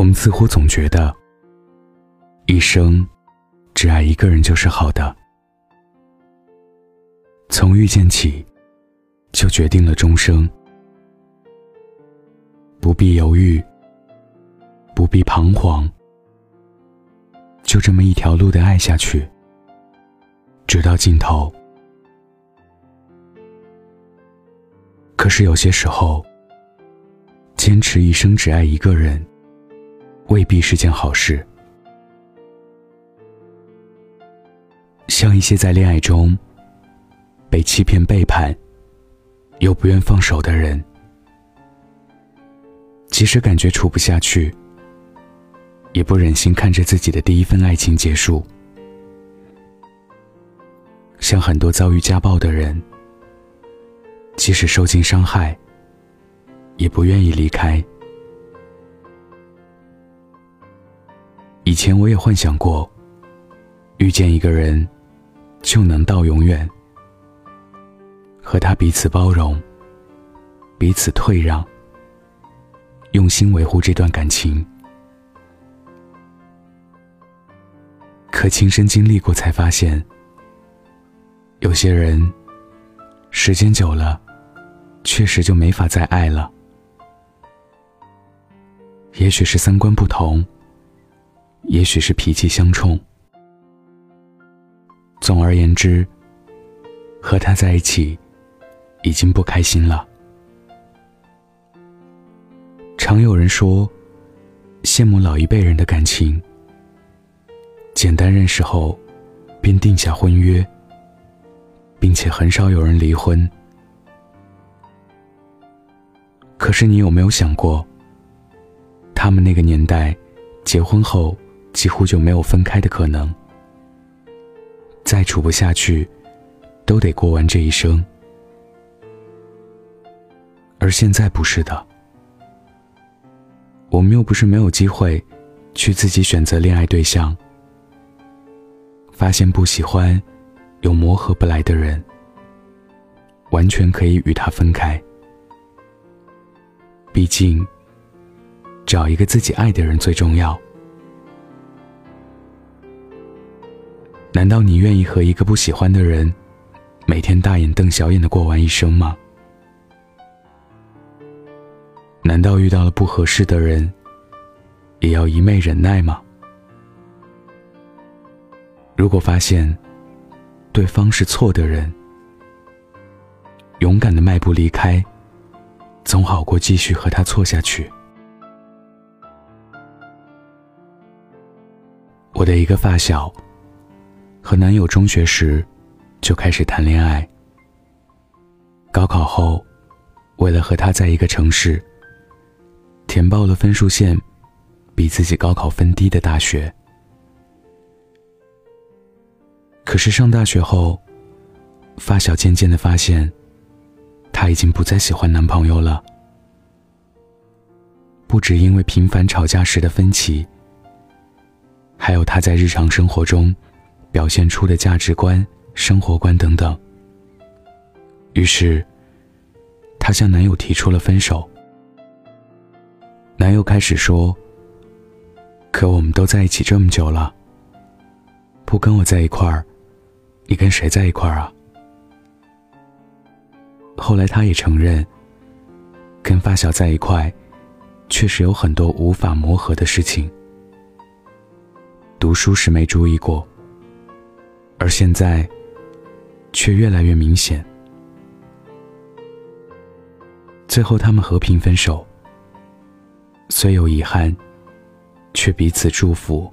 我们似乎总觉得，一生只爱一个人就是好的。从遇见起，就决定了终生，不必犹豫，不必彷徨，就这么一条路的爱下去，直到尽头。可是有些时候，坚持一生只爱一个人。未必是件好事。像一些在恋爱中被欺骗、背叛，又不愿放手的人，即使感觉处不下去，也不忍心看着自己的第一份爱情结束。像很多遭遇家暴的人，即使受尽伤害，也不愿意离开。以前我也幻想过，遇见一个人就能到永远，和他彼此包容，彼此退让，用心维护这段感情。可亲身经历过才发现，有些人时间久了，确实就没法再爱了。也许是三观不同。也许是脾气相冲。总而言之，和他在一起，已经不开心了。常有人说，羡慕老一辈人的感情，简单认识后，便定下婚约，并且很少有人离婚。可是你有没有想过，他们那个年代，结婚后。几乎就没有分开的可能，再处不下去，都得过完这一生。而现在不是的，我们又不是没有机会，去自己选择恋爱对象，发现不喜欢，有磨合不来的人，完全可以与他分开。毕竟，找一个自己爱的人最重要。难道你愿意和一个不喜欢的人，每天大眼瞪小眼的过完一生吗？难道遇到了不合适的人，也要一昧忍耐吗？如果发现对方是错的人，勇敢的迈步离开，总好过继续和他错下去。我的一个发小。和男友中学时就开始谈恋爱。高考后，为了和他在一个城市，填报了分数线比自己高考分低的大学。可是上大学后，发小渐渐的发现，她已经不再喜欢男朋友了。不止因为频繁吵架时的分歧，还有他在日常生活中。表现出的价值观、生活观等等。于是，她向男友提出了分手。男友开始说：“可我们都在一起这么久了，不跟我在一块儿，你跟谁在一块儿啊？”后来，他也承认，跟发小在一块，确实有很多无法磨合的事情。读书时没注意过。而现在，却越来越明显。最后，他们和平分手，虽有遗憾，却彼此祝福。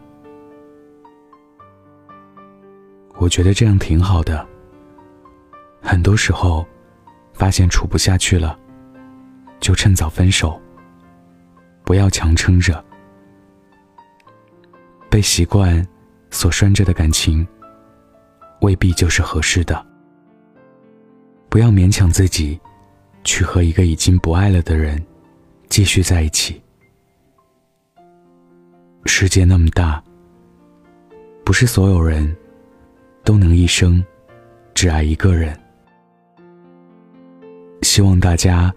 我觉得这样挺好的。很多时候，发现处不下去了，就趁早分手，不要强撑着。被习惯所拴着的感情。未必就是合适的。不要勉强自己，去和一个已经不爱了的人继续在一起。世界那么大，不是所有人都能一生只爱一个人。希望大家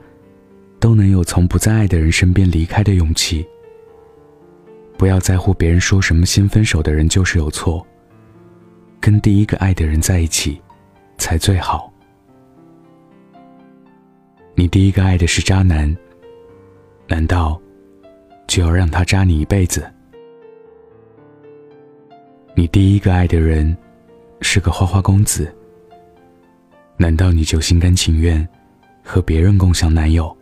都能有从不再爱的人身边离开的勇气，不要在乎别人说什么，先分手的人就是有错。跟第一个爱的人在一起，才最好。你第一个爱的是渣男，难道就要让他渣你一辈子？你第一个爱的人是个花花公子，难道你就心甘情愿和别人共享男友？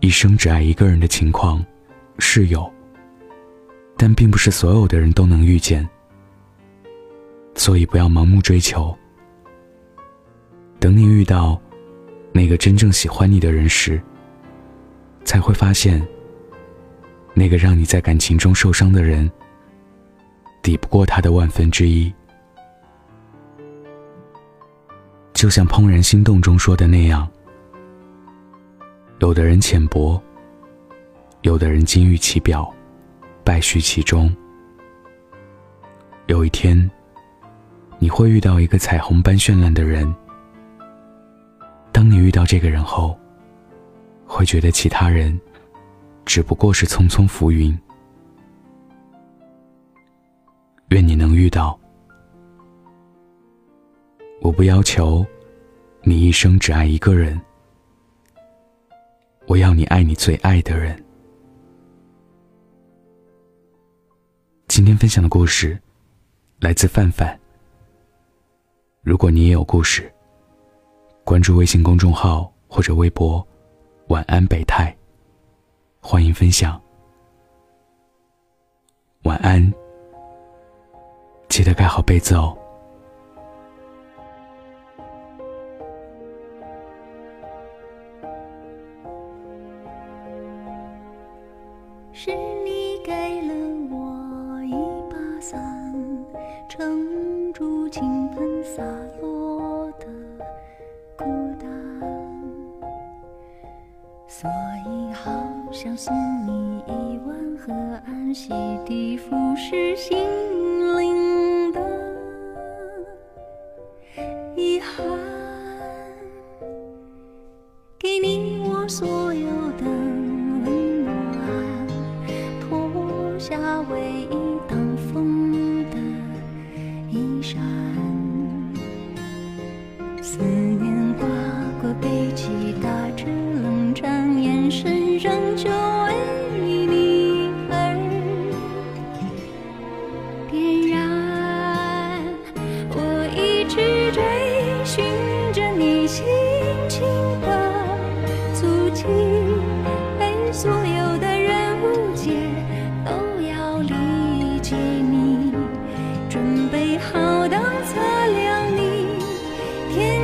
一生只爱一个人的情况是有，但并不是所有的人都能遇见，所以不要盲目追求。等你遇到那个真正喜欢你的人时，才会发现。那个让你在感情中受伤的人，抵不过他的万分之一。就像《怦然心动》中说的那样，有的人浅薄，有的人金玉其表，败絮其中。有一天，你会遇到一个彩虹般绚烂的人。当你遇到这个人后，会觉得其他人。只不过是匆匆浮云。愿你能遇到。我不要求你一生只爱一个人，我要你爱你最爱的人。今天分享的故事来自范范。如果你也有故事，关注微信公众号或者微博“晚安北泰”。欢迎分享，晚安，记得盖好被子哦。撑住倾盆洒落的孤单，所以好。想送你一碗河岸，洗涤腐蚀心灵的遗憾，给你我所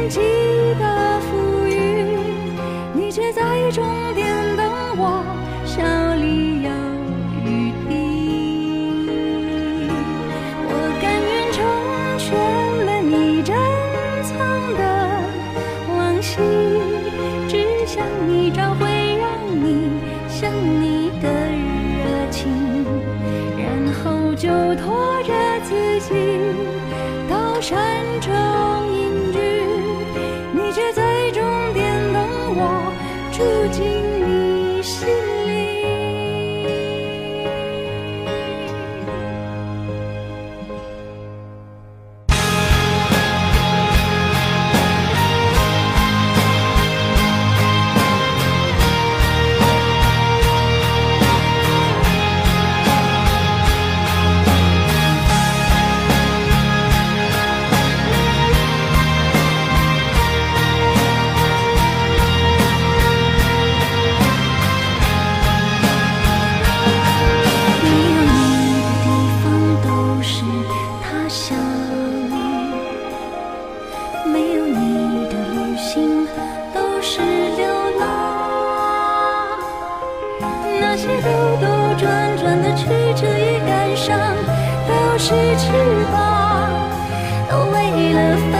积的风雨，你却在中。是翅膀，都为了。